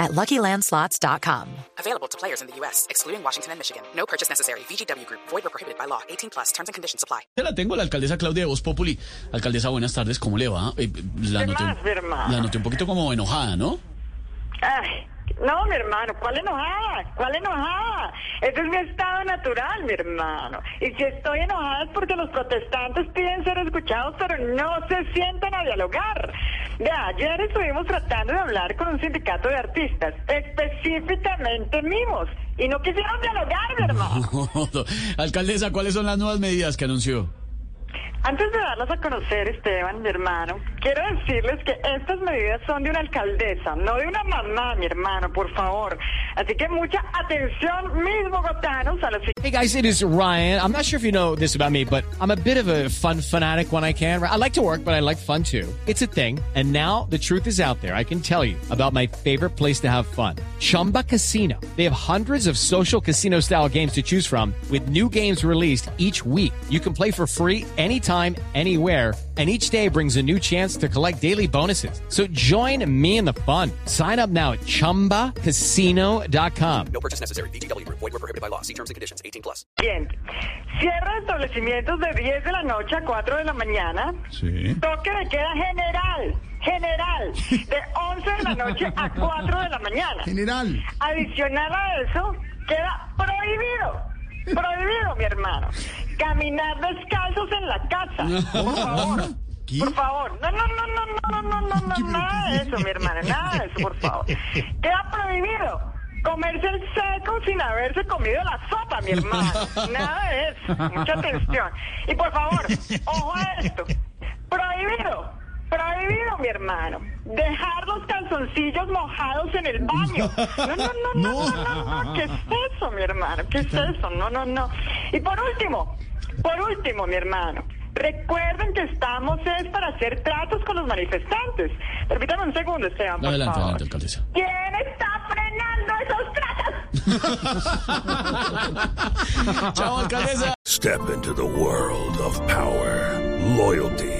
at LuckyLandSlots.com. Available to players in the U.S., excluding Washington and Michigan. No purchase necessary. VGW Group. Void or prohibited by law. 18 plus. Terms and conditions apply. Ya la tengo, la alcaldesa Claudia de Voz Populi. Alcaldesa, buenas tardes, ¿cómo le va? Eh, la, ¿Qué noté, más, mi hermano? la noté un poquito como enojada, ¿no? Ay, no, mi hermano, ¿cuál enojada? ¿Cuál enojada? Ese es mi estado natural, mi hermano. Y si estoy enojada es porque los protestantes piden ser escuchados, pero no se sientan a dialogar. De ayer estuvimos tratando de hablar con un sindicato de artistas, específicamente mimos, y no quisieron dialogar, mi hermano. Alcaldesa, ¿cuáles son las nuevas medidas que anunció? Antes de darlas a conocer, Esteban, mi hermano, quiero decirles que estas medidas son de una alcaldesa, no de una mamá, mi hermano, por favor. Así que mucha atención, mis bogotanos, a Hey guys, it is Ryan. I'm not sure if you know this about me, but I'm a bit of a fun fanatic when I can. I like to work, but I like fun too. It's a thing. And now the truth is out there. I can tell you about my favorite place to have fun. Chumba Casino. They have hundreds of social casino style games to choose from with new games released each week. You can play for free anytime, anywhere. And each day brings a new chance to collect daily bonuses. So join me in the fun. Sign up now at chumbacasino.com. No purchase necessary. Group. Void were prohibited by law. See terms and conditions. 18 plus. Cierre de establecimientos de 10 de la noche a 4 de la mañana. Sí. Toque de queda general. General. De 11 de la noche a 4 de la mañana. General. Adicional a eso, queda prohibido. Prohibido, mi hermano. Caminar descalzos en la casa. Por favor. ¿Qué? Por favor. No, no, no, no, no, no, no, no, nada de eso, mi hermana. Nada de eso, por favor. Queda prohibido. Comerse el seco sin haberse comido la sopa, mi hermano. Nada de eso. Mucha atención. Y por favor, ojo a esto. Prohibido. Prohibido, mi hermano. Dejar los calzoncillos mojados en el baño. No, no, no, no, no, no, no. ¿Qué es eso, mi hermano? ¿Qué es eso? No, no, no. Y por último, por último, mi hermano. Recuerden que estamos es para hacer tratos con los manifestantes. Permítame un segundo, Esteban, por Adelante, favor. adelante, alcaldesa. ¿Quién está frenando esos tratos? Chao, alcaldesa. Step into the world of power, loyalty,